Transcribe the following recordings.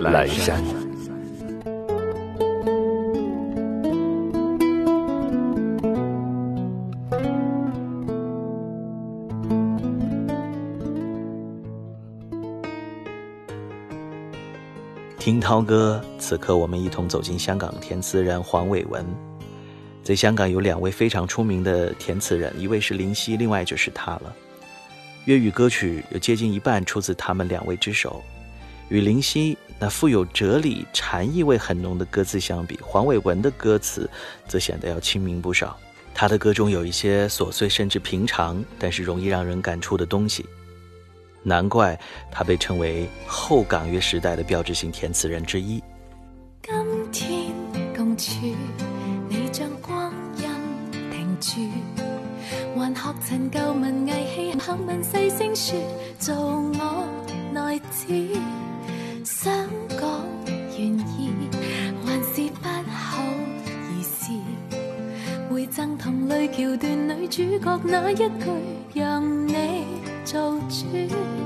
阑珊。听涛哥，此刻我们一同走进香港填词人黄伟文。在香港有两位非常出名的填词人，一位是林夕，另外就是他了。粤语歌曲有接近一半出自他们两位之手，与林夕。那富有哲理、禅意味很浓的歌词相比，黄伟文的歌词则显得要清明不少。他的歌中有一些琐碎甚至平常，但是容易让人感触的东西，难怪他被称为后港乐时代的标志性填词人之一。今天共处，你将光阴停住，还学陈旧文艺戏，口问细声说：“做我女子。”含泪桥段女主角那一句，让你做主。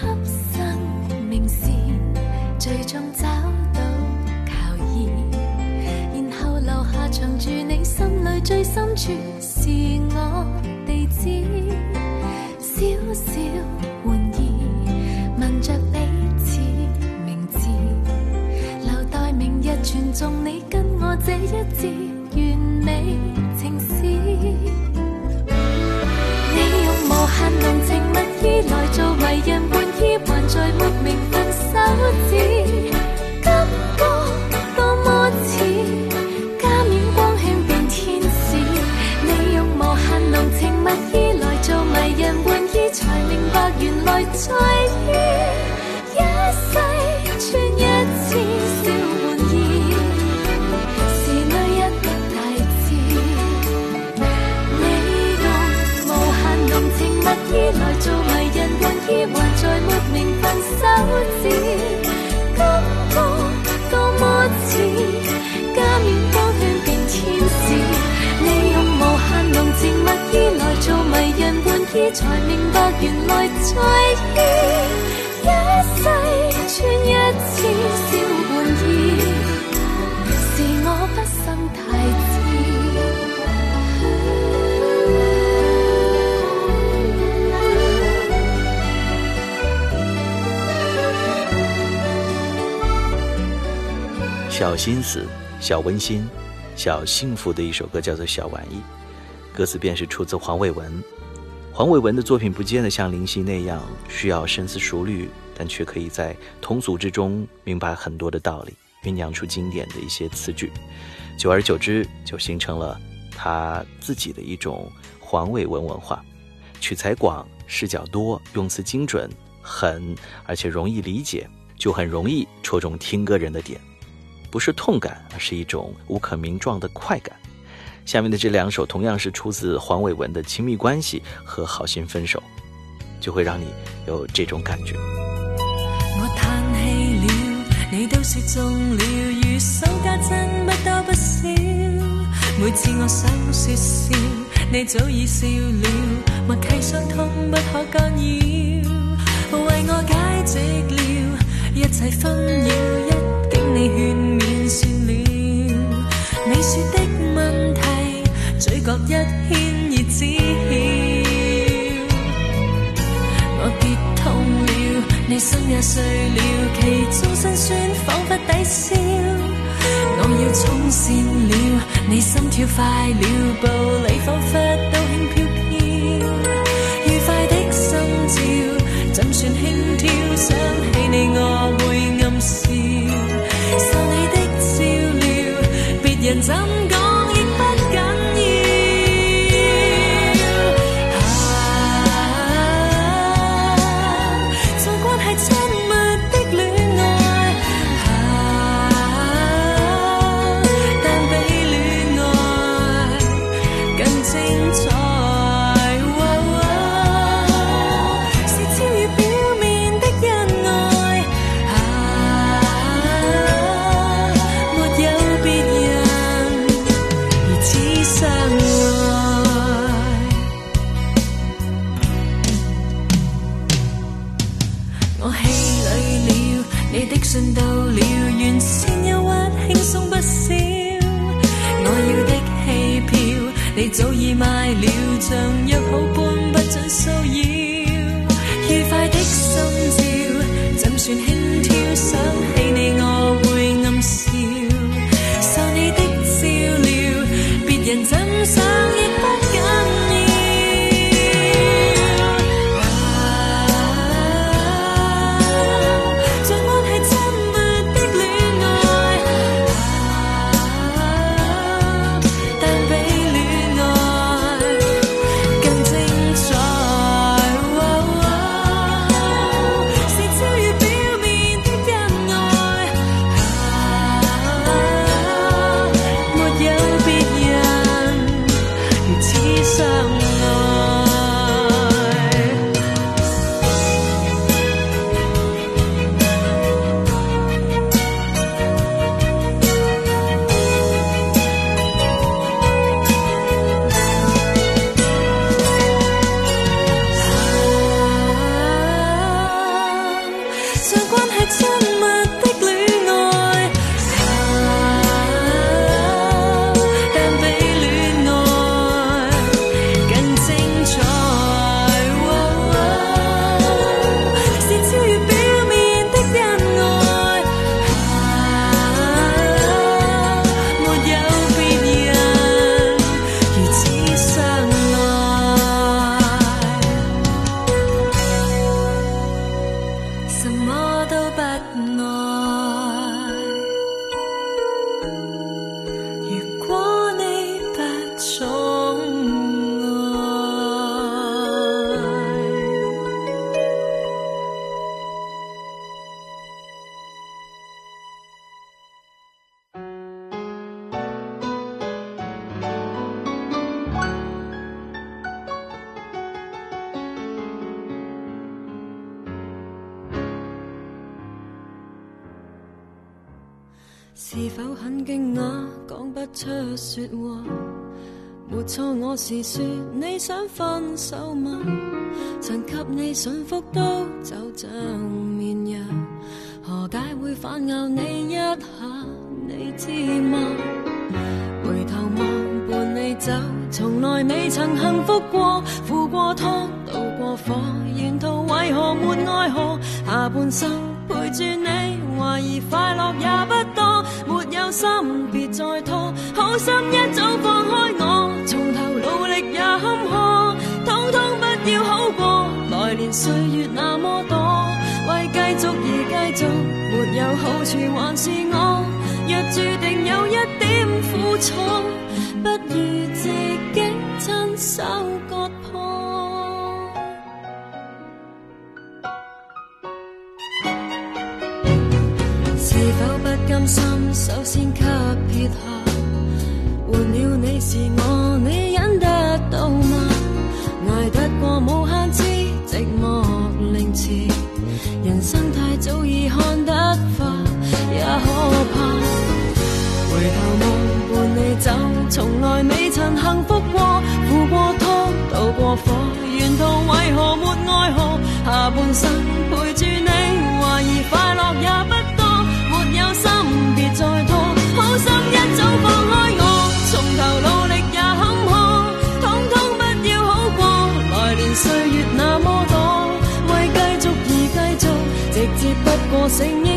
给生命线，最终找到靠依，然后留下藏住你心里最深处是我地址。小小玩意，闻着彼此名字，留待明日传颂你跟我这一字完美情史。你用无限浓情蜜意来做迷人小心思、小温馨、小幸福的一首歌，叫做《小玩意》，歌词便是出自黄伟文。黄伟文的作品不见得像林夕那样需要深思熟虑，但却可以在通俗之中明白很多的道理，酝酿出经典的一些词句。久而久之，就形成了他自己的一种黄伟文文化：取材广、视角多、用词精准、狠，而且容易理解，就很容易戳中听歌人的点。不是痛感，而是一种无可名状的快感。下面的这两首同样是出自黄伟文的《亲密关系》和《好心分手》，就会让你有这种感觉。我叹气了，你都说中了，如手加针，不多不少。每次我想说笑，你早已笑了，默契相通，不可干扰，为我解寂了，一切纷扰，一景你劝。算了，你说的问题，嘴角一牵已知晓。我跌痛了，你心也碎了，其中辛酸仿佛抵消。我要冲线了，你心跳快了，步履仿佛都轻飘。怎讲？是否很惊讶，讲不出说话？没错，我是说你想分手吗？曾给你驯服，都就像绵羊，何解会反咬你一下？你知吗？回头望，伴你走，从来未曾幸福过，负过汤，渡过火，沿途为何没爱河？下半生陪住你，怀疑快乐也不多。心别再拖，好心一早放开我，从头努力也坎坷，通通不要好过。来年岁月那么多，为继续而继续，没有好处还是我。若注定有一点苦楚，不如自己亲手割破。是否？心首先给撇下，换了你是我，你忍得到吗？挨得过无限次寂寞凌迟，人生太早已看得化，也可怕。我承认。